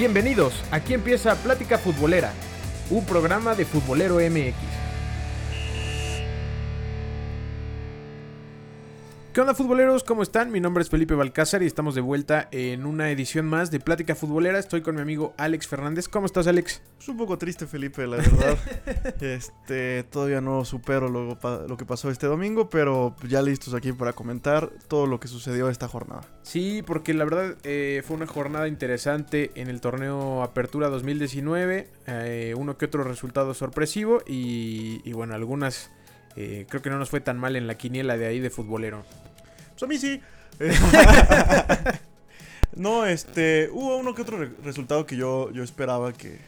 Bienvenidos, aquí empieza Plática Futbolera, un programa de Futbolero MX. ¿Qué onda futboleros? ¿Cómo están? Mi nombre es Felipe Balcázar y estamos de vuelta en una edición más de Plática Futbolera. Estoy con mi amigo Alex Fernández. ¿Cómo estás, Alex? Es un poco triste, Felipe, la verdad. este, todavía no supero lo, lo, que pasó este domingo, pero ya listos aquí para comentar todo lo que sucedió esta jornada. Sí, porque la verdad eh, fue una jornada interesante en el torneo Apertura 2019. Eh, uno que otro resultado sorpresivo y, y bueno, algunas eh, creo que no nos fue tan mal en la quiniela de ahí de futbolero. Pues a mí sí. no, este, hubo uno que otro resultado que yo, yo esperaba que,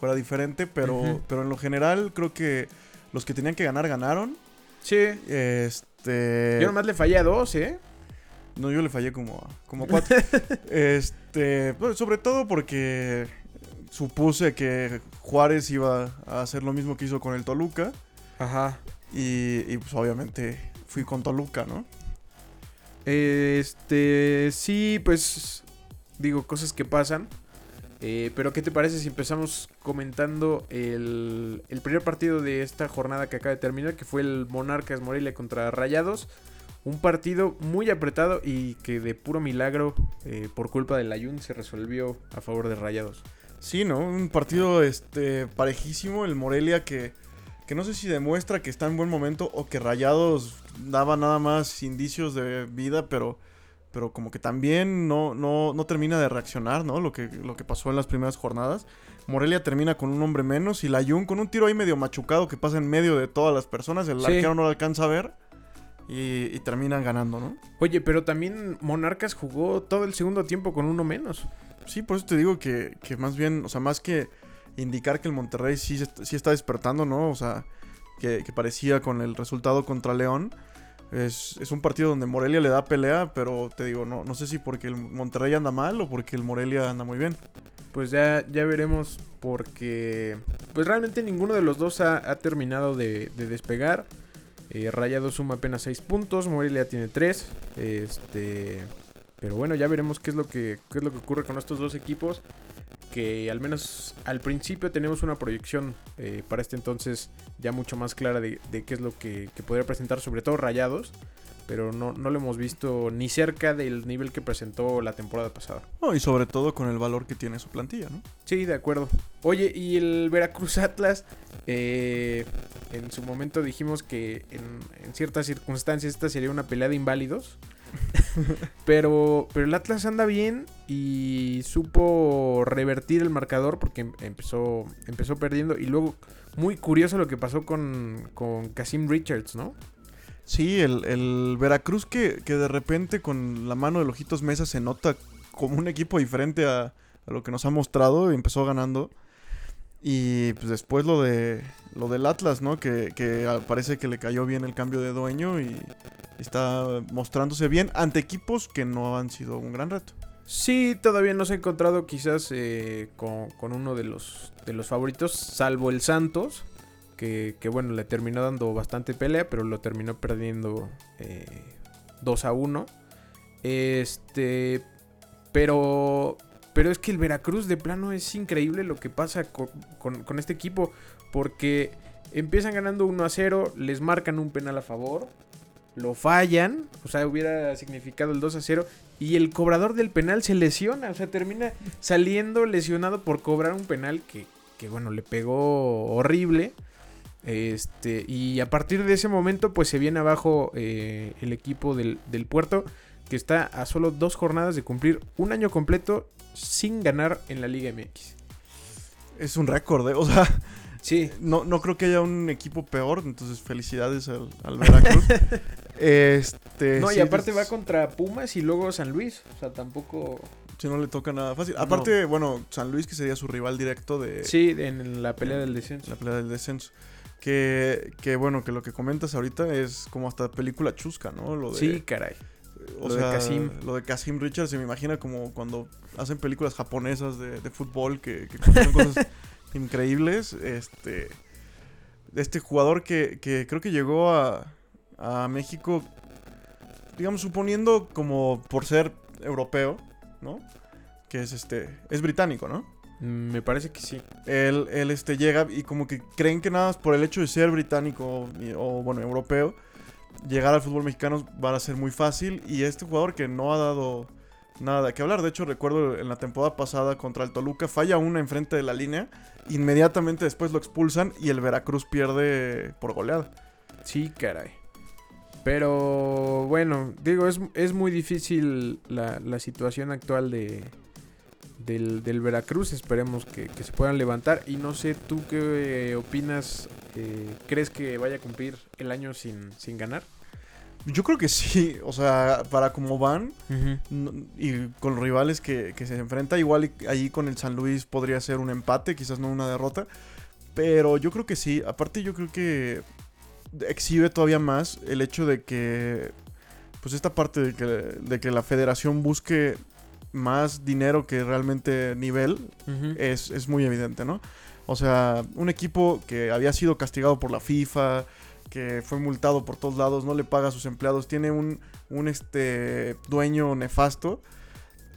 fuera diferente, pero, pero en lo general creo que los que tenían que ganar ganaron. Sí. Este. Yo nomás le fallé a dos, ¿eh? No, yo le fallé como como cuatro. este, pues, sobre todo porque supuse que Juárez iba a hacer lo mismo que hizo con el Toluca. Ajá. Y, pues obviamente fui con Toluca, ¿no? Este, sí, pues digo, cosas que pasan. Eh, pero ¿qué te parece si empezamos comentando el, el, primer partido de esta jornada que acaba de terminar, que fue el Monarcas Morelia contra Rayados? Un partido muy apretado y que de puro milagro, eh, por culpa del Ayun, se resolvió a favor de Rayados. Sí, ¿no? Un partido este, parejísimo. El Morelia que que no sé si demuestra que está en buen momento o que Rayados daba nada más indicios de vida, pero, pero como que también no, no, no termina de reaccionar, ¿no? Lo que, lo que pasó en las primeras jornadas. Morelia termina con un hombre menos y la Jun con un tiro ahí medio machucado que pasa en medio de todas las personas. El arquero no lo alcanza a ver. Y, y, terminan ganando, ¿no? Oye, pero también Monarcas jugó todo el segundo tiempo con uno menos. Sí, por eso te digo que, que más bien, o sea, más que indicar que el Monterrey sí, sí está despertando, ¿no? O sea, que, parecía con el resultado contra León. Es, un partido donde Morelia le da pelea, pero te digo, no, no sé si porque el Monterrey anda mal o porque el Morelia anda muy bien. Pues ya, ya veremos porque pues realmente ninguno de los dos ha, terminado de, despegar. Eh, Rayado suma apenas 6 puntos, Morelia tiene 3. Este, pero bueno, ya veremos qué es lo que qué es lo que ocurre con estos dos equipos que al menos al principio tenemos una proyección eh, para este entonces ya mucho más clara de, qué es lo que, podría presentar, sobre todo Rayados, pero no, no, lo hemos visto ni cerca del nivel que presentó la temporada pasada. y sobre todo con el valor que tiene su plantilla, ¿no? Sí, de acuerdo. Oye, y el Veracruz Atlas, eh, en su momento dijimos que en, en ciertas circunstancias esta sería una pelea de inválidos. pero, pero el Atlas anda bien y supo revertir el marcador porque em, empezó, empezó perdiendo. Y luego, muy curioso lo que pasó con, con Richards, ¿no? Sí, el, Veracruz que, que, de repente con la mano de Ojitos Mesa se nota como un equipo diferente a, a lo que nos ha mostrado y empezó ganando. Y pues después lo de lo del Atlas, ¿no? Que, que parece que le cayó bien el cambio de dueño y está mostrándose bien ante equipos que no han sido un gran reto. Sí, todavía no se ha encontrado quizás eh, con, uno de los, de los favoritos, salvo el Santos, que, bueno, le terminó dando bastante pelea, pero lo terminó perdiendo 2 eh, a 1. Este, pero, pero es que el Veracruz de plano es increíble lo que pasa con, con este equipo, porque empiezan ganando 1 a 0, les marcan un penal a favor lo fallan, o sea, hubiera significado el 2 a 0 y el cobrador del penal se lesiona, o sea, termina saliendo lesionado por cobrar un penal que, que bueno, le pegó horrible. Este, y a partir de ese momento, pues se viene abajo eh, el equipo del, del, puerto, que está a solo dos jornadas de cumplir un año completo sin ganar en la Liga MX. Es un récord, ¿eh? o sea, Sí. No, no creo que haya un equipo peor, entonces felicidades al, Veracruz. este, no, y aparte va contra Pumas y luego San Luis. O sea, tampoco. Si no le toca nada fácil. Aparte, bueno, San Luis que sería su rival directo de. Sí, en la pelea del descenso. La pelea del descenso. Que, que bueno, que lo que comentas ahorita es como hasta película chusca, ¿no? Lo de, sí, caray. O lo sea, de Casim. Lo de Casim Richards se me imagina como cuando hacen películas japonesas de, fútbol que, que cosas increíbles. Este, este jugador que, creo que llegó a, a México, digamos, suponiendo como por ser europeo, ¿no? que es este, es británico, ¿no? Me parece que sí. Él, él este, llega y como que creen que nada más por el hecho de ser británico y- o, bueno, europeo, llegar al fútbol mexicano va a ser muy fácil. Y este jugador que no ha dado nada qué hablar. De hecho, recuerdo en la temporada pasada contra el Toluca, falla una enfrente de la línea. Inmediatamente después lo expulsan y el Veracruz pierde por goleada. Sí, caray. Pero bueno, digo, es, es muy difícil la, la situación actual de, del, Veracruz. Esperemos que, que se puedan levantar. Y no sé, ¿tú qué opinas? Eh, ¿Crees que vaya a cumplir el año sin, sin ganar? Yo creo que sí, o sea, para cómo van no- y con los rivales que, que se enfrenta, igual ahí con el San Luis podría ser un empate, quizás no una derrota. Pero yo creo que sí, aparte yo creo que exhibe todavía más el hecho de que, pues esta parte de que, de que la federación busque más dinero que realmente nivel, Ujú. es, es muy evidente, ¿no? O sea, un equipo que había sido castigado por la FIFA, que fue multado por todos lados, no le paga a sus empleados, tiene un, un este, dueño nefasto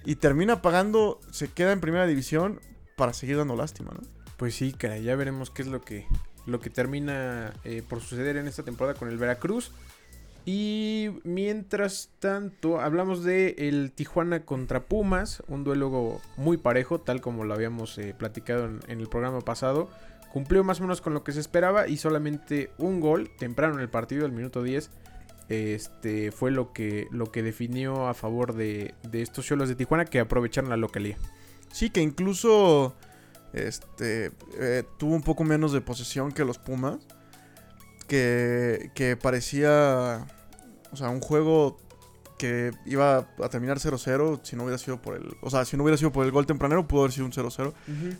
y termina pagando, se queda en primera división para seguir dando lástima, ¿no? Pues sí, caray, ya veremos qué es lo que, lo que termina eh, por suceder en esta temporada con el Veracruz. Y mientras tanto, hablamos de el Tijuana contra Pumas, un duelo muy parejo, tal como lo habíamos eh, platicado en, el programa pasado. Cumplió más o menos con lo que se esperaba y solamente un gol temprano en el partido, el minuto 10, este, fue lo que, lo que definió a favor de, de estos cholos de Tijuana que aprovecharon la localía. Sí, que incluso este, eh, tuvo un poco menos de posesión que los Pumas, que, que parecía, o sea, un juego que iba a terminar 0-0 si no hubiera sido por el, o sea, si no hubiera sido por el gol tempranero pudo haber sido un 0-0.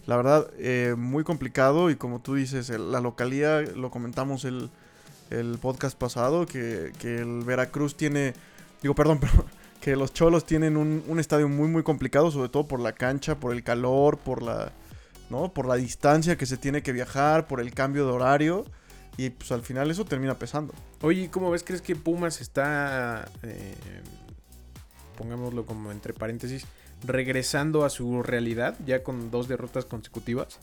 La verdad, eh, muy complicado y como tú dices, el- la localía, lo comentamos el, el podcast pasado, que, que el Veracruz tiene, digo, perdón, pero que los Cholos tienen un, un estadio muy, muy complicado, sobre todo por la cancha, por el calor, por la, ¿no? Por la distancia que se tiene que viajar, por el cambio de horario y pues al final eso termina pesando. Oye, ¿cómo ves? ¿Crees que Pumas está, eh, pongámoslo como entre paréntesis, regresando a su realidad ya con dos derrotas consecutivas?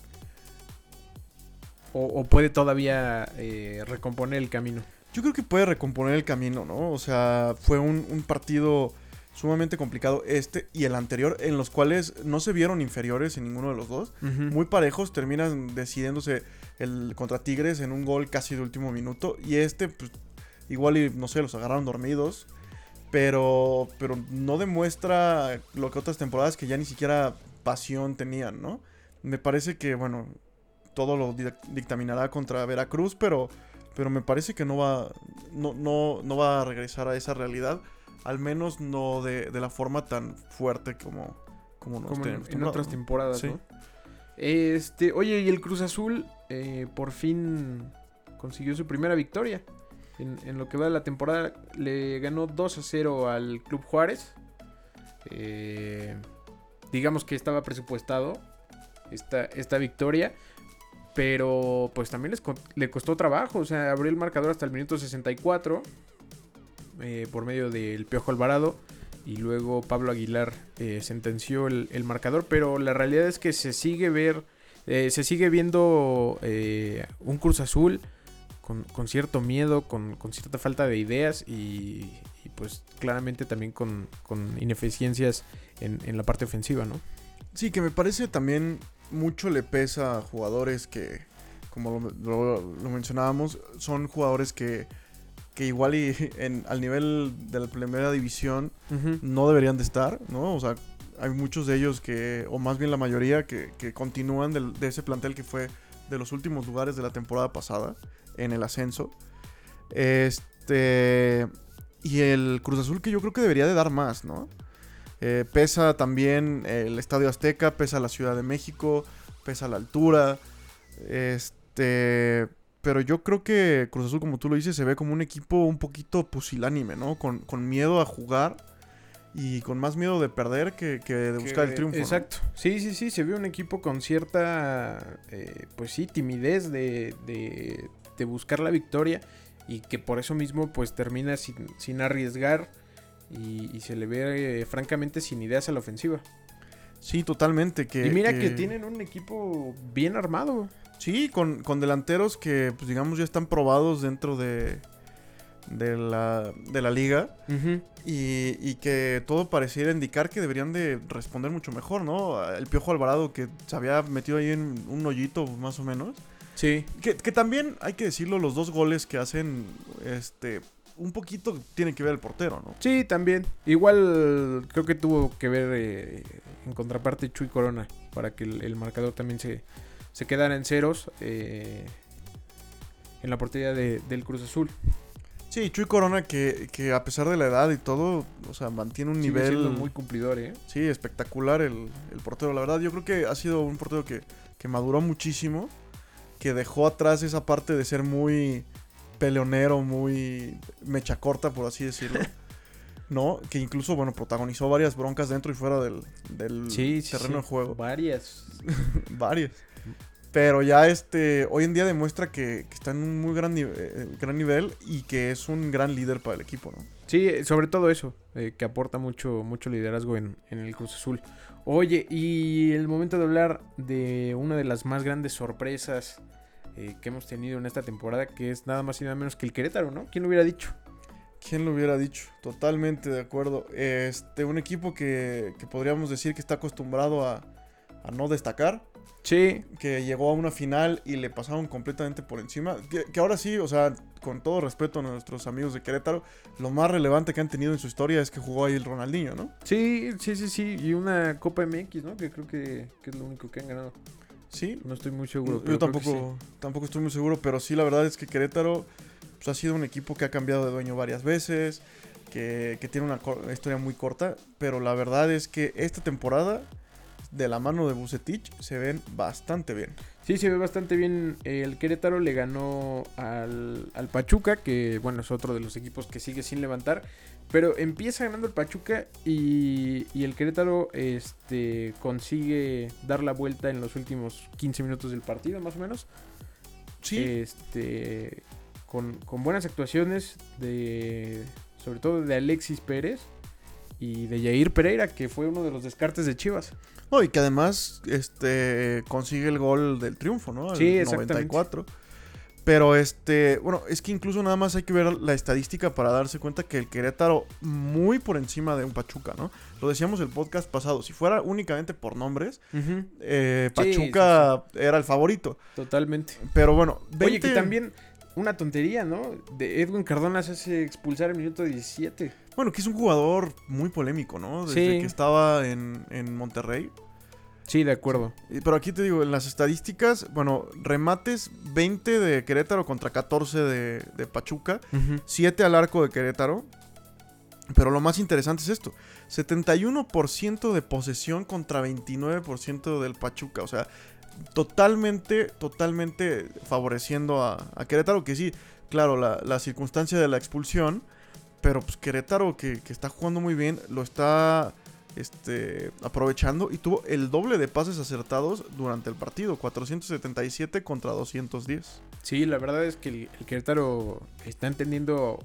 ¿O, o puede todavía eh, recomponer el camino? Yo creo que puede recomponer el camino, ¿no? O sea, fue un, un partido sumamente complicado este y el anterior, en los cuales no se vieron inferiores en ninguno de los dos. Muy parejos, terminan decidiéndose el contra Tigres en un gol casi de último minuto. Y este, pues, igual y, no sé, los agarraron dormidos. Pero, pero no demuestra lo que otras temporadas que ya ni siquiera pasión tenían, ¿no? Me parece que, bueno, todo lo dic- dictaminará contra Veracruz, pero, pero me parece que no va, no, no, no va a regresar a esa realidad. Al menos no de, de la forma tan fuerte como, como nos como en, tenemos en otras temporadas, Sí. ¿no? Este, oye, y el Cruz Azul eh, por fin consiguió su primera victoria. En, en lo que va de la temporada le ganó 2 a 0 al Club Juárez. Eh, digamos que estaba presupuestado esta, esta victoria. Pero pues también les le costó trabajo. O sea, abrió el marcador hasta el minuto 64. Eh, por medio del Piojo Alvarado. Y luego Pablo Aguilar eh, sentenció el, el marcador. Pero la realidad es que se sigue ver. eh, se sigue viendo un Cruz Azul con, con cierto miedo, con, con cierta falta de ideas y, y, pues claramente también con, con ineficiencias en, en la parte ofensiva, ¿no? Sí, que me parece también mucho le pesa a jugadores que, como lo mencionábamos, son jugadores que, que igual y en, al nivel de la primera división no deberían de estar, ¿no? O sea, hay muchos de ellos que, o más bien la mayoría, que, que continúan de ese plantel que fue de los últimos lugares de la temporada pasada en el ascenso. Este. Y el Cruz Azul que yo creo que debería de dar más, ¿no? Eh, pesa también el Estadio Azteca, pesa la Ciudad de México, pesa la altura. Este. Pero yo creo que Cruz Azul, como tú lo dices, se ve como un equipo un poquito pusilánime, ¿no? Con, con miedo a jugar y con más miedo de perder que, que de buscar el Que- triunfo. ¿no? Exacto. Sí, sí, sí. Se ve un equipo con cierta, eh, pues sí, timidez de, de, de buscar la victoria y que por eso mismo pues termina sin, sin arriesgar y, y se le ve eh, francamente sin ideas a la ofensiva. Sí, totalmente. Que, y mira que... tienen un equipo bien armado. Sí, con, con delanteros que, pues digamos, ya están probados dentro de, de, la, de la liga. y, y, que todo pareciera indicar que deberían de responder mucho mejor, ¿no? El Piojo Alvarado que se había metido ahí en un hoyito, más o menos. Sí. Que, que también, hay que decirlo, los dos goles que hacen, este, un poquito tiene que ver el portero, ¿no? Sí, también. Igual creo que tuvo que ver eh, en contraparte Chuy Corona para que el, marcador también se, se, quedara en ceros eh, en la portería del Cruz Azul. Sí, Chuy Corona que, que, a pesar de la edad y todo, o sea, mantiene un nivel... muy cumplidor, ¿eh? Sí, espectacular el, el, portero. La verdad, yo creo que ha sido un portero que, que maduró muchísimo, que dejó atrás esa parte de ser muy peleonero, muy mecha corta, por así decirlo. ¿No? Que incluso, bueno, protagonizó varias broncas dentro y fuera del, del terreno de juego. Varias. varias. Pero ya este, hoy en día demuestra que, está en un muy gran, eh, gran nivel y que es un gran líder para el equipo, ¿no? Sí, sobre todo eso, eh, que aporta mucho, mucho liderazgo en, en, el Cruz Azul. Oye, y el momento de hablar de una de las más grandes sorpresas eh, que hemos tenido en esta temporada, que es nada más y nada menos que el Querétaro, ¿no? ¿Quién lo hubiera dicho? ¿Quién lo hubiera dicho? Totalmente de acuerdo. Este, un equipo que, podríamos decir que está acostumbrado a, no destacar. Sí. Que llegó a una final y le pasaron completamente por encima. Que, ahora sí, o sea, con todo respeto a nuestros amigos de Querétaro, lo más relevante que han tenido en su historia es que jugó ahí el Ronaldinho, ¿no? Sí, sí, sí, sí. Y una Copa MX, ¿no? Que creo que, que es lo único que han ganado. Sí. No estoy muy seguro. Yo tampoco, tampoco estoy muy seguro, pero sí, la verdad es que Querétaro pues, ha sido un equipo que ha cambiado de dueño varias veces, que, tiene una historia muy corta, pero la verdad es que esta temporada, de la mano de Bucetich, se ven bastante bien. Sí, se ve bastante bien. El Querétaro le ganó al, al Pachuca, que bueno, es otro de los equipos que sigue sin levantar. Pero empieza ganando el Pachuca y, el Querétaro este, consigue dar la vuelta en los últimos 15 minutos del partido, más o menos. Sí. Este, con, buenas actuaciones de, sobre todo de Alexis Pérez y de Jair Pereira, que fue uno de los descartes de Chivas. Oh, y que además este, consigue el gol del triunfo, ¿no? sí, el 94. Pero este, bueno, es que incluso nada más hay que ver la estadística para darse cuenta que el Querétaro muy por encima de un Pachuca, ¿no? Lo decíamos el podcast pasado, si fuera únicamente por nombres, eh, Pachuca era el favorito. Totalmente. Pero bueno, Oye, que también una tontería, ¿no? De Edwin Cardona se hace expulsar el minuto 17. Bueno, que es un jugador muy polémico, ¿no? Desde que estaba en, en Monterrey. Sí, de acuerdo. Pero aquí te digo, en las estadísticas, bueno, remates 20 de Querétaro contra 14 de, Pachuca, 7 al arco de Querétaro. Pero lo más interesante es esto, 71% de posesión contra 29% del Pachuca, o sea, totalmente, totalmente favoreciendo a, Querétaro, que sí, claro, la, circunstancia de la expulsión, pero pues Querétaro que, que está jugando muy bien, lo está este, aprovechando y tuvo el doble de pases acertados durante el partido, 477 contra 210. Sí, la verdad es que el, Querétaro está entendiendo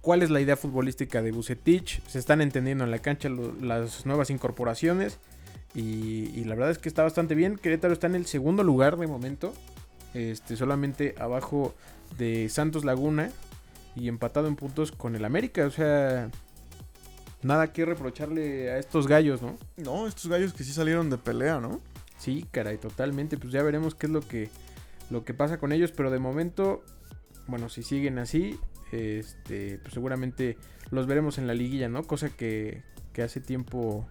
cuál es la idea futbolística de Bucetich, se están entendiendo en la cancha las nuevas incorporaciones y, la verdad es que está bastante bien. Querétaro está en el segundo lugar de momento, este, solamente abajo de Santos Laguna y empatado en puntos con el América, o sea nada que reprocharle a estos gallos, ¿no? No, estos gallos que sí salieron de pelea, ¿no? Sí, caray, totalmente. Pues ya veremos qué es lo que, lo que pasa con ellos. Pero de momento, bueno, si siguen así, este, pues seguramente los veremos en la liguilla, ¿no? Cosa que, que hace tiempo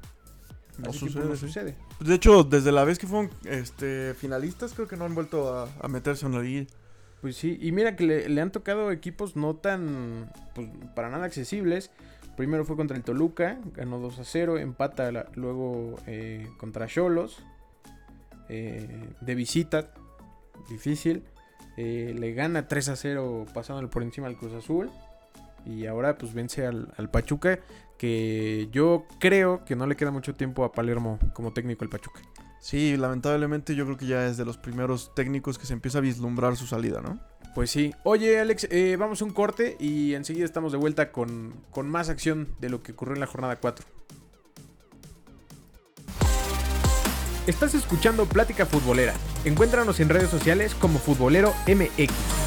no, sucede, pues, De hecho, desde la vez que fueron este, finalistas, creo que no han vuelto a, meterse en la liguilla. Pues sí, y mira que le, le, han tocado equipos no tan, pues, para nada accesibles. Primero fue contra el Toluca, ganó 2 a 0, empata luego eh, contra Cholos, eh, de visita, difícil, eh, le gana 3 a 0 pasándole por encima al Cruz Azul y ahora pues vence al, Pachuca, que yo creo que no le queda mucho tiempo a Palermo como técnico el Pachuca. Sí, lamentablemente yo creo que ya es de los primeros técnicos que se empieza a vislumbrar su salida, ¿no? Pues sí. Oye, Alex, eh, vamos a un corte y enseguida estamos de vuelta con, con más acción de lo que ocurrió en la jornada 4. Estás escuchando Plática Futbolera. Encuéntranos en redes sociales como Futbolero MX.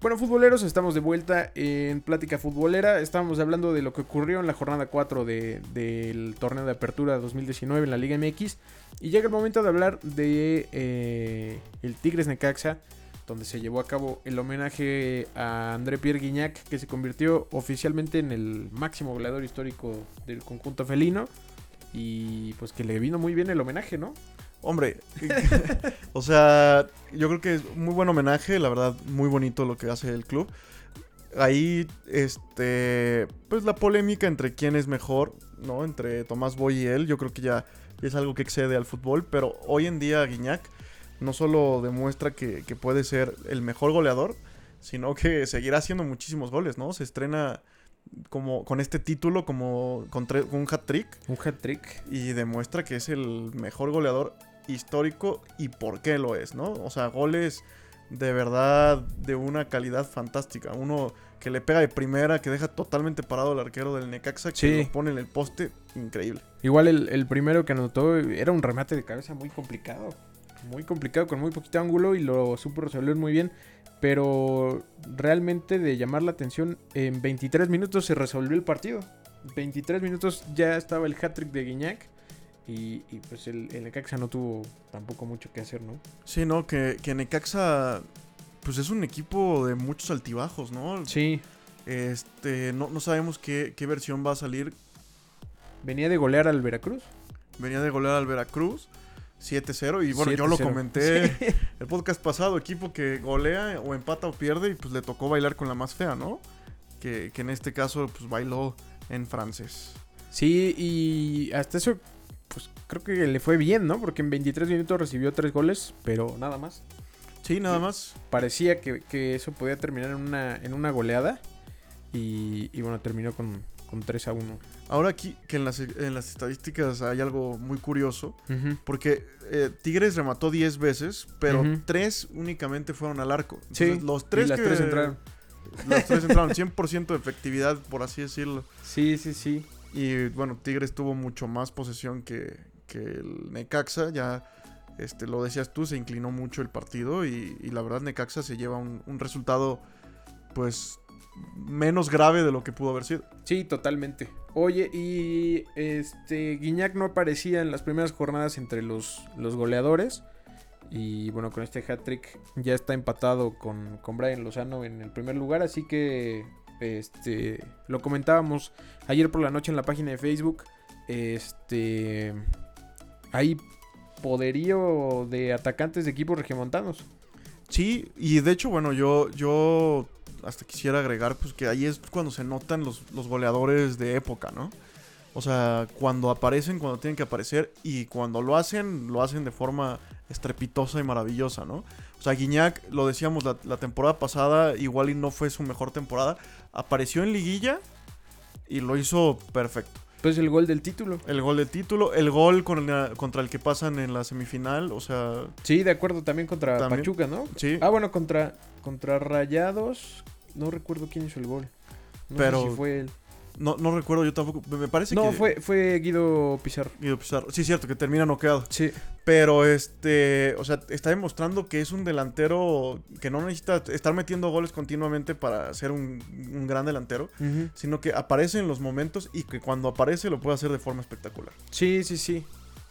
Bueno, futboleros, estamos de vuelta en Plática Futbolera. Estábamos hablando de lo que ocurrió en la jornada 4 de- del torneo de apertura 2019 en la Liga MX. Y llega el momento de hablar de eh, el Tigres Necaxa, donde se llevó a cabo el homenaje a André Pierre Guignac, que se convirtió oficialmente en el máximo goleador histórico del conjunto felino. Y pues que le vino muy bien el homenaje, ¿no? Hombre, o sea, yo creo que es muy buen homenaje, la verdad, muy bonito lo que hace el club. Ahí, este, pues la polémica entre quién es mejor, ¿no? Entre Tomás Boy y él, yo creo que ya, es algo que excede al fútbol, pero hoy en día Guiñac no solo demuestra que puede ser el mejor goleador, sino que seguirá haciendo muchísimos goles, ¿no? Se estrena como con este título como con, un hat-trick Un hat-trick. y demuestra que es el mejor goleador histórico y por qué lo es, ¿no? O sea, goles de verdad de una calidad fantástica. Uno que le pega de primera, que deja totalmente parado al arquero del Necaxa, que Sí. lo pone en el poste, increíble. Igual el, el primero que anotó era un remate de cabeza muy complicado. Muy complicado, con muy poquito ángulo y lo supo resolver muy bien. Pero realmente de llamar la atención, en 23 minutos se resolvió el partido. 23 minutos ya estaba el hat-trick de Guiñac. Y, y, pues el, el Necaxa no tuvo tampoco mucho que hacer, ¿no? Sí, ¿no? Que, que Necaxa, pues es un equipo de muchos altibajos, ¿no? Sí, Este, no, no sabemos qué, qué versión va a salir. venía de golear al Veracruz. Venía de golear al Veracruz. 7-0 y bueno, yo lo 7-0. comenté Sí. El podcast pasado, equipo que golea o empata o pierde y pues le tocó bailar con la más fea, ¿no? Que, que en este caso pues bailó en francés. Sí, y hasta eso, pues creo que le fue bien, ¿no? Porque en 23 minutos recibió 3 goles, pero nada más. Sí, nada más. parecía que, que eso podía terminar en una, en una goleada. Y, y bueno, terminó con, con 3 a 1. Ahora aquí que en las, en las estadísticas hay algo muy curioso, porque eh, Tigres remató 10 veces, pero. 3 únicamente fueron al arco. Sí, Entonces, los y 3 las que, 3 entraron. Las 3 entraron 100% de efectividad, por así decirlo. Sí, sí, sí. Y bueno, Tigres tuvo mucho más posesión que, que el Necaxa. Ya este, lo decías tú, se inclinó mucho el partido. Y, y la verdad, Necaxa se lleva un, un resultado, pues, menos grave de lo que pudo haber sido. Sí, totalmente. Oye, y este Guiñac no aparecía en las primeras jornadas entre los, los goleadores. Y bueno, con este hat-trick ya está empatado con, con Brian Lozano en el primer lugar. Así que este lo comentábamos ayer por la noche en la página de Facebook. Este hay poderío de atacantes de equipos regiomontanos. Sí, y de hecho, bueno, yo, yo hasta quisiera agregar, pues, que ahí es cuando se notan los, los goleadores de época, ¿no? O sea, cuando aparecen, cuando tienen que aparecer y cuando lo hacen, lo hacen de forma estrepitosa y maravillosa, ¿no? O sea, Guiñac, lo decíamos la, la temporada pasada, igual y no fue su mejor temporada, apareció en liguilla y lo hizo perfecto. Pues el gol del título. El gol de título, el gol con la- contra el que pasan en la semifinal, o sea, Sí, de acuerdo, también contra También. Pachuca, ¿no? sí. Ah, bueno, contra, contra Rayados. No recuerdo quién hizo el gol. No Pero sé si fue él. No, no recuerdo yo tampoco, me- parece No, que... fue, fue Guido Pizarro. Guido Pizarro. Sí, cierto, que termina noqueado. Sí. Pero este, o sea, está demostrando que es un delantero que no necesita estar metiendo goles continuamente para ser un, un gran delantero, sino que aparece en los momentos y que cuando aparece lo puede hacer de forma espectacular. Sí, sí, sí.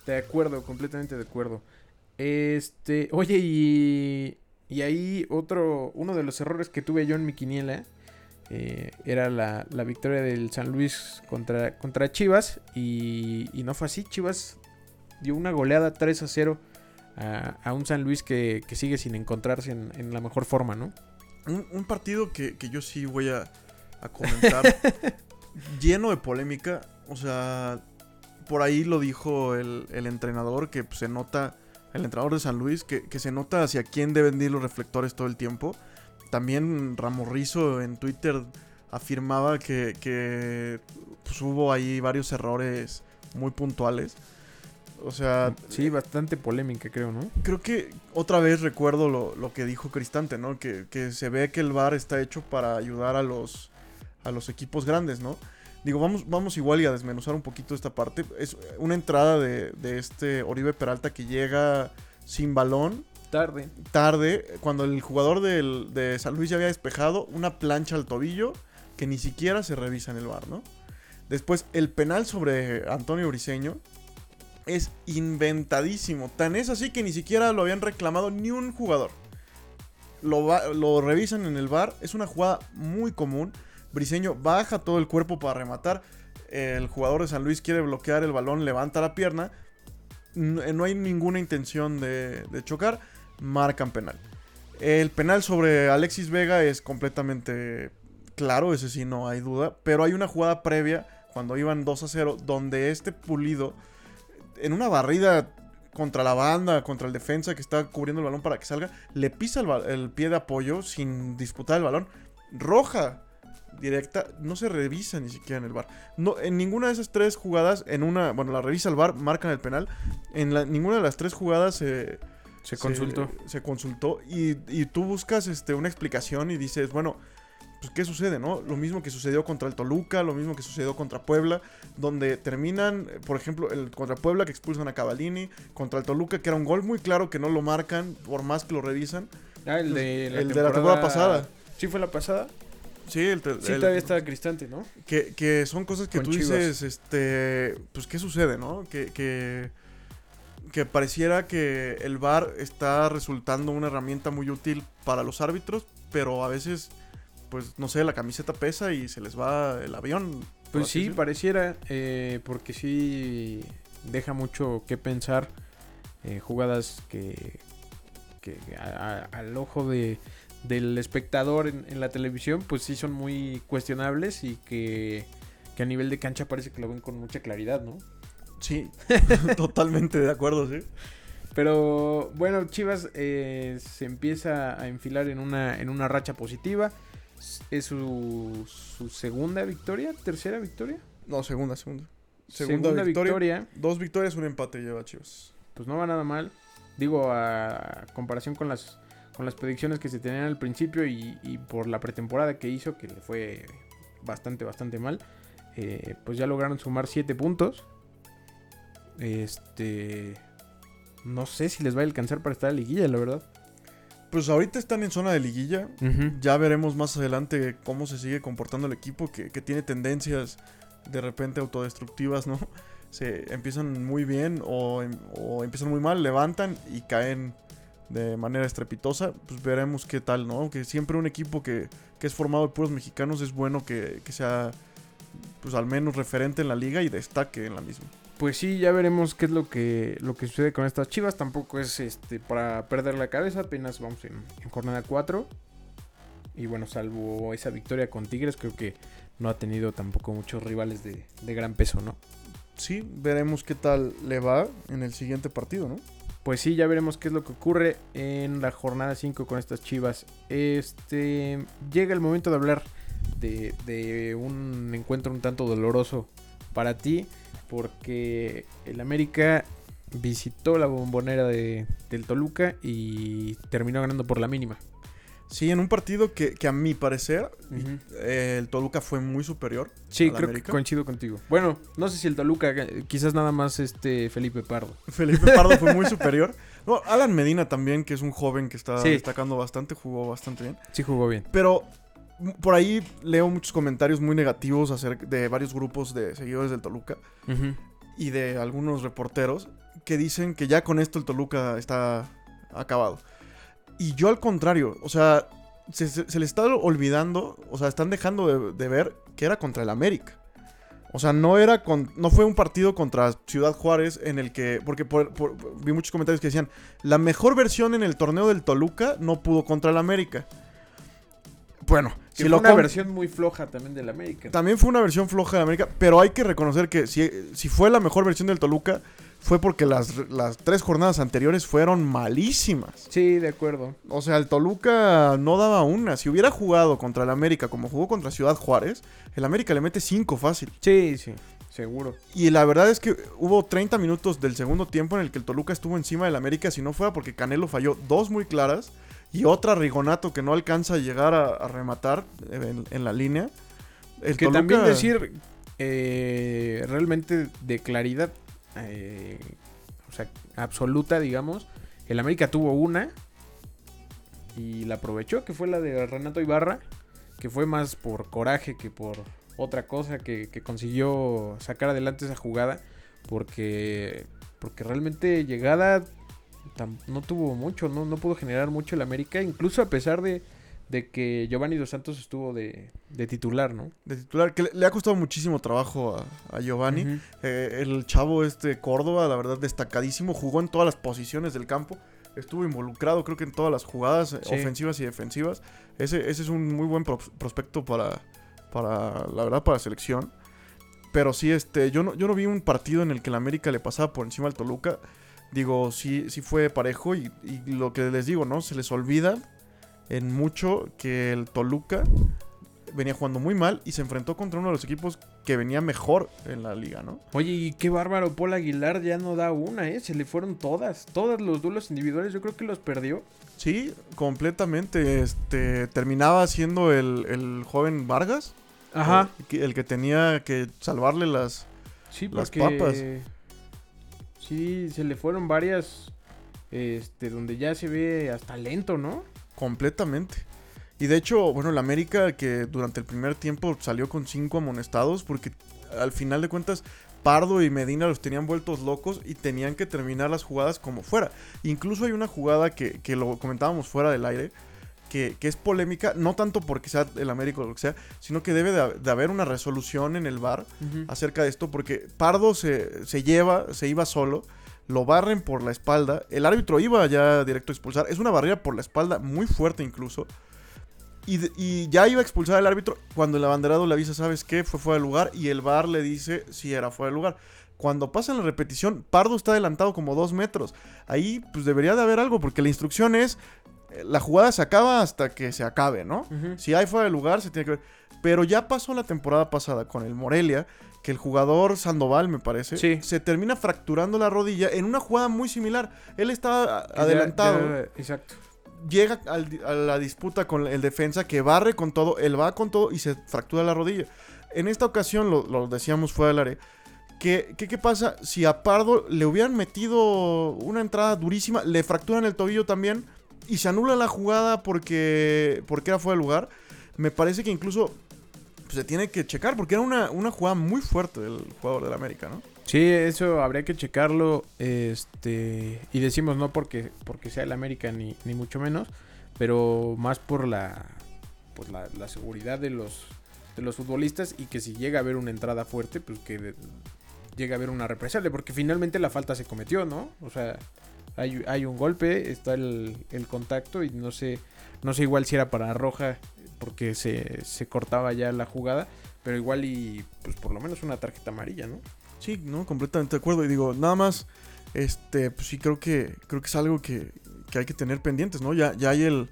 De acuerdo, completamente de acuerdo. Este, oye, y, y ahí otro, uno de los errores que tuve yo en mi quiniela eh, era la, la victoria del San Luis contra, contra Chivas y, y no fue así. Chivas dio una goleada 3 a 0 a, a un San Luis que, que sigue sin encontrarse en, en la mejor forma, ¿no? Un, un partido que, que yo sí voy a, a comentar lleno de polémica. O sea, por ahí lo dijo el, el entrenador que pues, se nota, el entrenador de San Luis, que, que se nota hacia quién deben ir los reflectores todo el tiempo. También Ramorrizo en Twitter afirmaba que, que pues, hubo ahí varios errores muy puntuales. O sea, Sí, bastante polémica, creo, ¿no? creo que otra vez recuerdo lo, lo que dijo Cristante, ¿no? Que, que se ve que el VAR está hecho para ayudar a los, a los equipos grandes, ¿no? Digo, vamos, vamos igual y a desmenuzar un poquito esta parte. Es una entrada de, de este Oribe Peralta que llega sin balón, Tarde. tarde, cuando el jugador de San Luis ya había despejado, una plancha al tobillo que ni siquiera se revisa en el bar, ¿no? Después, el penal sobre Antonio Briseño es inventadísimo. Tan es así que ni siquiera lo habían reclamado ni un jugador. Lo, lo revisan en el bar. Es una jugada muy común. Briseño baja todo el cuerpo para rematar. El jugador de San Luis quiere bloquear el balón, levanta la pierna. No, no hay ninguna intención de chocar. Marcan penal. El penal sobre Alexis Vega es completamente claro, ese sí no hay duda. Pero hay una jugada previa, cuando iban 2 a 0, donde este pulido, en una barrida contra la banda, contra el defensa que está cubriendo el balón para que salga, le pisa el, pie de apoyo sin disputar el balón. Roja directa, no se revisa ni siquiera en el bar. No, en ninguna de esas tres jugadas, en una, bueno, la revisa el bar, marcan el penal. En ninguna de las tres jugadas se, Se consultó. Se, consultó y, y tú buscas este, una explicación y dices, bueno, pues ¿qué sucede, no? Lo mismo que sucedió contra el Toluca, lo mismo que sucedió contra Puebla, donde terminan, por ejemplo, el contra Puebla que expulsan a Cavallini, contra el Toluca que era un gol muy claro que no lo marcan, por más que lo revisan. Ah, el de la, El de la temporada pasada. ¿Sí fue la pasada? Sí, el, te- Sí, el- todavía estaba Cristante, ¿no? que, que son cosas que Con tú Chivas. dices, este, pues qué sucede, ¿no? Que, que, que pareciera que el VAR está resultando una herramienta muy útil para los árbitros, pero a veces, pues no sé, la camiseta pesa y se les va el avión. Pues sí, pareciera, eh, porque sí deja mucho que pensar eh, jugadas que, que a- a- al ojo de, del espectador en, en la televisión, pues sí son muy cuestionables y que, que a nivel de cancha parece que lo ven con mucha claridad, ¿no? Sí, totalmente de acuerdo, sí. Pero bueno, Chivas eh, se empieza a enfilar en una, en una racha positiva. Es su, su segunda victoria, tercera victoria. No, segunda, segunda. Segunda, victoria. Dos victorias, un empate lleva Chivas. pues no va nada mal. Digo, a comparación con las, con las predicciones que se tenían al principio y, y por la pretemporada que hizo, que le fue bastante, bastante mal, eh, pues ya lograron sumar 7 puntos. Este. No sé si les va a alcanzar para estar a liguilla, la verdad. Pues ahorita están en zona de liguilla. Ya veremos más adelante cómo se sigue comportando el equipo, que, que tiene tendencias de repente autodestructivas, ¿no? Se empiezan muy bien o, em- o empiezan muy mal, levantan y caen de manera estrepitosa. Pues veremos qué tal, ¿no? Que siempre un equipo que, que es formado de puros mexicanos es bueno que, que sea, pues al menos referente en la liga y destaque en la misma. Pues sí, ya veremos qué es lo que, lo que sucede con estas chivas. Tampoco es este para perder la cabeza. Apenas vamos en, en jornada 4. Y bueno, salvo esa victoria con Tigres, creo que no ha tenido tampoco muchos rivales de, de gran peso, ¿no? Sí, veremos qué tal le va en el siguiente partido, ¿no? Pues sí, ya veremos qué es lo que ocurre en la jornada 5 con estas chivas. Este. Llega el momento de hablar de, de un encuentro un tanto doloroso para ti. Porque el América visitó la bombonera de, del Toluca y terminó ganando por la mínima. Sí, en un partido que, que a mi parecer eh, el Toluca fue muy superior. Sí, ¿Al creo América? que coincido contigo. Bueno, no sé si el Toluca, eh, quizás nada más este Felipe Pardo. Felipe Pardo fue muy superior. No, Alan Medina también, que es un joven que está Sí. destacando bastante, jugó bastante bien. Sí jugó bien. Pero por ahí leo muchos comentarios muy negativos acerca de varios grupos de seguidores del Toluca y de algunos reporteros que dicen que ya con esto el Toluca está acabado. Y yo al contrario, o sea, se, se- se le está olvidando, o sea, están dejando de, de ver que era contra el América. O sea, no era con, no fue un partido contra Ciudad Juárez en el que, porque por- por- vi muchos comentarios que decían, la mejor versión en el torneo del Toluca no pudo contra el América. Bueno, Que si fue lo una versión muy floja también del América. también fue una versión floja de América, pero hay que reconocer que si, si fue la mejor versión del Toluca, fue porque las, las tres jornadas anteriores fueron malísimas. Sí, de acuerdo. O sea, el Toluca no daba una. Si hubiera jugado contra el América como jugó contra Ciudad Juárez, el América le mete cinco fácil. Sí, sí, seguro. Y la verdad es que hubo 30 minutos del segundo tiempo en el que el Toluca estuvo encima del América, si no fuera porque Canelo falló dos muy claras y otra Rigonato que no alcanza a llegar a, a rematar en, en la línea. El que Toluca- también decir eh, realmente de claridad, eh, o sea, absoluta, digamos. El América tuvo una y la aprovechó, que fue la de Renato Ibarra, que fue más por coraje que por otra cosa, que, que consiguió sacar adelante esa jugada, porque, porque realmente llegada no tuvo mucho, no, no pudo generar mucho el América, incluso a pesar de, de que Giovanni Dos Santos estuvo de, de titular, ¿no? De titular, que le, le ha costado muchísimo trabajo a, a Giovanni. Eh, el chavo este Córdoba, la verdad, destacadísimo. Jugó en todas las posiciones del campo. Estuvo involucrado, creo que en todas las jugadas eh, Sí. ofensivas y defensivas. Ese, ese es un muy buen pros- prospecto para, para, la verdad, para selección. Pero sí, este, yo no, yo no vi un partido en el que el América le pasaba por encima al Toluca. Digo, sí, sí fue parejo y, y lo que les digo, ¿no? Se les olvida en mucho que el Toluca venía jugando muy mal y se enfrentó contra uno de los equipos que venía mejor en la liga, ¿no? Oye, y qué bárbaro, Paul Aguilar ya no da una, ¿eh? Se le fueron todas, todos los duelos individuales, yo creo que los perdió. Sí, completamente. Este terminaba siendo el, el joven Vargas, Ajá. el que, el que tenía que salvarle las. Sí, Las porque papas. Sí, se le fueron varias, este, donde ya se ve hasta lento, ¿no? Completamente. Y de hecho, bueno, el América que durante el primer tiempo salió con cinco amonestados porque al final de cuentas Pardo y Medina los tenían vueltos locos y tenían que terminar las jugadas como fuera. Incluso hay una jugada que, que lo comentábamos fuera del aire, que, que es polémica, no tanto porque sea el América o lo que sea, sino que debe de, de haber una resolución en el bar acerca de esto, porque Pardo se, se lleva, se iba solo, lo barren por la espalda, el árbitro iba ya directo a expulsar, es una barrera por la espalda muy fuerte incluso, y, ya iba a expulsar el árbitro cuando el abanderado le avisa, ¿sabes qué? Fue fuera de lugar, y el bar le dice si era fuera de lugar. Cuando pasa en la repetición, Pardo está adelantado como dos metros. Ahí pues debería de haber algo, porque la instrucción es, la jugada se acaba hasta que se acabe, ¿no? Si hay fuera de lugar, se tiene que ver. Pero ya pasó la temporada pasada con el Morelia, que el jugador Sandoval, me parece, Sí. se termina fracturando la rodilla en una jugada muy similar. Él Ya- adelantado, ya- exacto. llega al a la disputa con el defensa que barre con todo, él va con todo y se fractura la rodilla. En esta ocasión, lo, lo decíamos fuera del área, que, que- ¿qué pasa? Si a Pardo le hubieran metido una entrada durísima, le fracturan el tobillo también y se anula la jugada porque, porque era fuera de lugar, me parece que incluso pues, se tiene que checar porque era una, una jugada muy fuerte del jugador del América, ¿no? Sí, eso habría que checarlo. Este. Y decimos no porque, porque sea el América ni, ni mucho menos. Pero más por la. Pues la, la seguridad de los. De los futbolistas. Y que si llega a haber una entrada fuerte. Pues que llegue a haber una represalia. Porque finalmente la falta se cometió, ¿no? O sea. Hay, hay un golpe. Está el, el contacto. Y no sé. No sé igual si era para roja. Porque se, se cortaba ya la jugada. Pero igual y. Pues por lo menos una tarjeta amarilla, ¿no? Sí, no, completamente de acuerdo. Y digo, nada más, este, pues sí creo que creo que es algo que, que hay que tener pendientes, ¿no? Ya, ya hay el,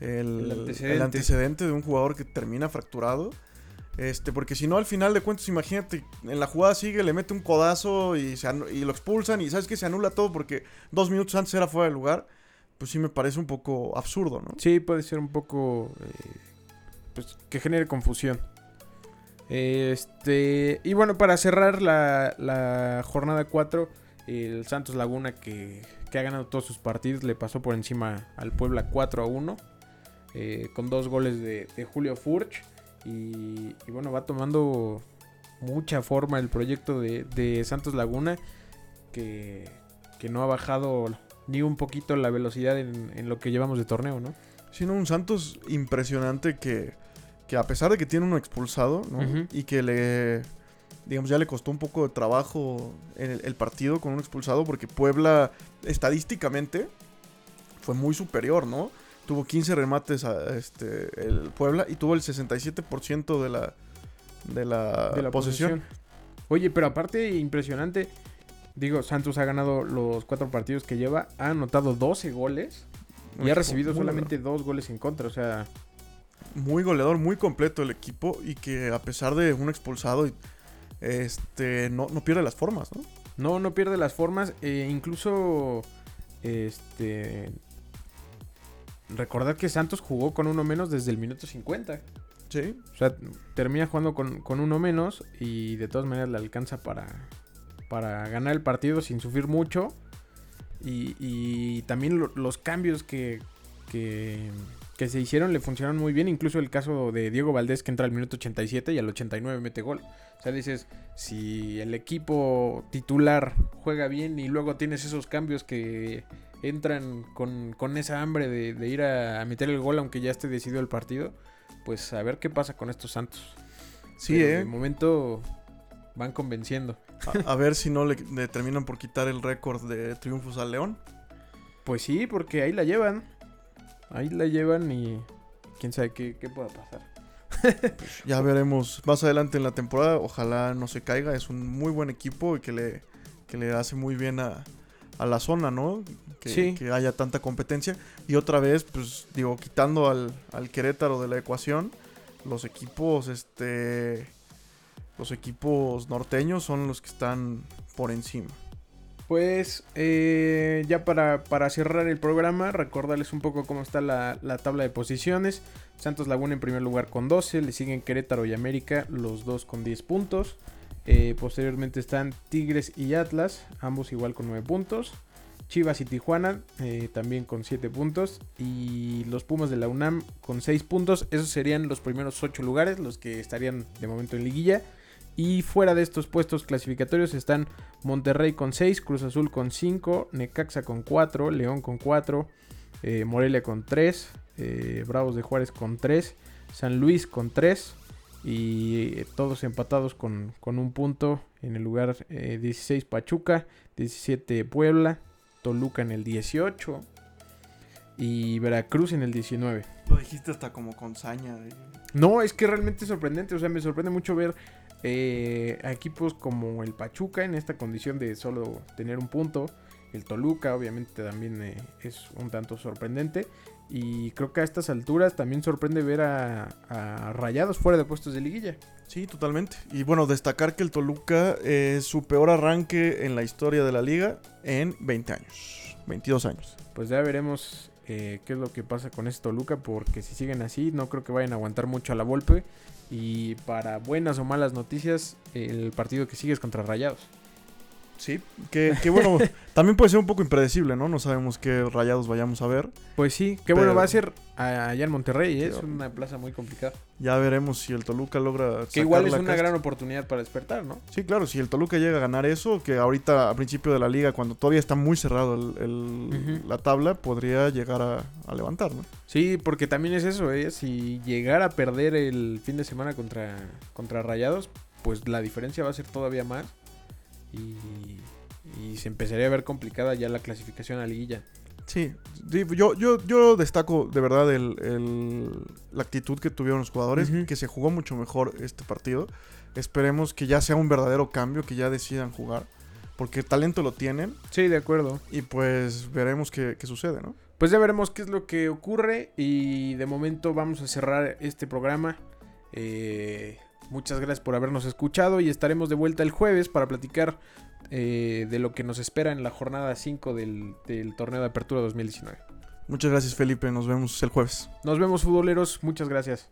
el, El antecedente. el antecedente de un jugador que termina fracturado. Este, porque si no, al final de cuentas, imagínate, en la jugada sigue, le mete un codazo y, se y lo expulsan y sabes que se anula todo porque dos minutos antes era fuera de lugar. Pues sí me parece un poco absurdo, ¿no? Sí, puede ser un poco. eh, pues que genere confusión. Este. Y bueno, para cerrar la, la jornada 4, el Santos Laguna, que, que ha ganado todos sus partidos, le pasó por encima al Puebla 4 a 1. eh, con dos goles de Julio Furch. Y, y bueno, va tomando mucha forma el proyecto de, de Santos Laguna. Que, que no ha bajado ni un poquito la velocidad en, en lo que llevamos de torneo, ¿no? Sino un Santos impresionante que, que a pesar de que tiene uno expulsado, ¿no? Y que le, digamos, ya le costó un poco de trabajo en el, el partido con un expulsado, porque Puebla, estadísticamente, fue muy superior, ¿no? Tuvo 15 remates a este, el Puebla y tuvo el 67% de la, de la, de la posesión. Oye, pero aparte, impresionante. Digo, Santos ha ganado los cuatro partidos que lleva, ha anotado 12 goles y ha recibido solamente dos goles en contra. O sea, muy goleador, muy completo el equipo y que a pesar de un expulsado, este, no, no pierde las formas, ¿no? no, no pierde las formas. e incluso, este. Recordar que Santos jugó con uno menos desde el minuto 50. Sí. O sea, termina jugando con, con uno menos y de todas maneras le alcanza para, para ganar el partido sin sufrir mucho. Y, y también lo- los cambios que, que, que se hicieron le funcionaron muy bien. Incluso el caso de Diego Valdés que entra al minuto 87 y al 89 mete gol. O sea, dices, si el equipo titular juega bien y luego tienes esos cambios que entran con, con esa hambre de, de ir a, a meter el gol aunque ya esté decidido el partido, pues a ver qué pasa con estos Santos. Sí, Pero ¿eh? De momento van convenciendo. A, a ver si no le, le terminan por quitar el récord de triunfos al León. Pues sí, porque ahí la llevan. Ahí la llevan y quién sabe qué, qué pueda pasar. Ya veremos más adelante en la temporada. Ojalá no se caiga. Es un muy buen equipo y que le, que le hace muy bien a, a la zona, ¿no? Que, Sí. que haya tanta competencia. Y otra vez, pues digo, quitando al, al Querétaro de la ecuación, los equipos, este. Los equipos norteños son los que están por encima. Pues eh, ya para, para cerrar el programa, recordarles un poco cómo está la, la tabla de posiciones. Santos Laguna en primer lugar con 12, le siguen Querétaro y América, los dos con 10 puntos. Eh, posteriormente están Tigres y Atlas, ambos igual con 9 puntos. Chivas y Tijuana eh, también con 7 puntos. Y los Pumas de la UNAM con 6 puntos. Esos serían los primeros 8 lugares, los que estarían de momento en liguilla. Y fuera de estos puestos clasificatorios están Monterrey con 6, Cruz Azul con 5, Necaxa con 4, León con 4, eh, Morelia con 3, eh, Bravos de Juárez con 3, San Luis con 3 y eh, todos empatados con, con un punto en el lugar eh, 16 Pachuca, 17 Puebla, Toluca en el 18 y Veracruz en el 19. Lo dijiste hasta como con saña. de- No, es que realmente es sorprendente. O sea, me sorprende mucho ver eh, a equipos como el Pachuca en esta condición de solo tener un punto. El Toluca, obviamente, también eh, es un tanto sorprendente. Y creo que a estas alturas también sorprende ver a, a Rayados fuera de puestos de liguilla. Sí, totalmente. Y bueno, destacar que el Toluca es su peor arranque en la historia de la liga en 20 años. 22 años. Pues ya veremos eh, qué es lo que pasa con este Toluca. Porque si siguen así, no creo que vayan a aguantar mucho a la golpe. Y para buenas o malas noticias, el partido que sigue es contra Rayados. Sí, que, que bueno, también puede ser un poco impredecible, ¿no? No sabemos qué rayados vayamos a ver. Pues sí, qué bueno va a ser allá en Monterrey, ¿eh? es una plaza muy complicada. Ya veremos si el Toluca logra. Que igual es una casta. gran oportunidad para despertar, ¿no? Sí, claro, si el Toluca llega a ganar eso, que ahorita a principio de la liga, cuando todavía está muy cerrado el- el- Ujú. la tabla, podría llegar a, a levantar, ¿no? Sí, porque también es eso, ¿eh? Si llegara a perder el fin de semana contra, contra Rayados, pues la diferencia va a ser todavía más. Y, y se empezaría a ver complicada ya la clasificación a liguilla. Sí, yo, yo, yo destaco de verdad el, el- la actitud que tuvieron los jugadores, que se jugó mucho mejor este partido. Esperemos que ya sea un verdadero cambio, que ya decidan jugar, porque talento lo tienen Sí, de acuerdo. y pues veremos qué, qué sucede, ¿no? Pues ya veremos qué es lo que ocurre y de momento vamos a cerrar este programa. Eh, muchas gracias por habernos escuchado y estaremos de vuelta el jueves para platicar eh, de lo que nos espera en la jornada 5 del, del torneo de apertura 2019. Muchas gracias Felipe, nos vemos el jueves. Nos vemos futboleros, muchas gracias.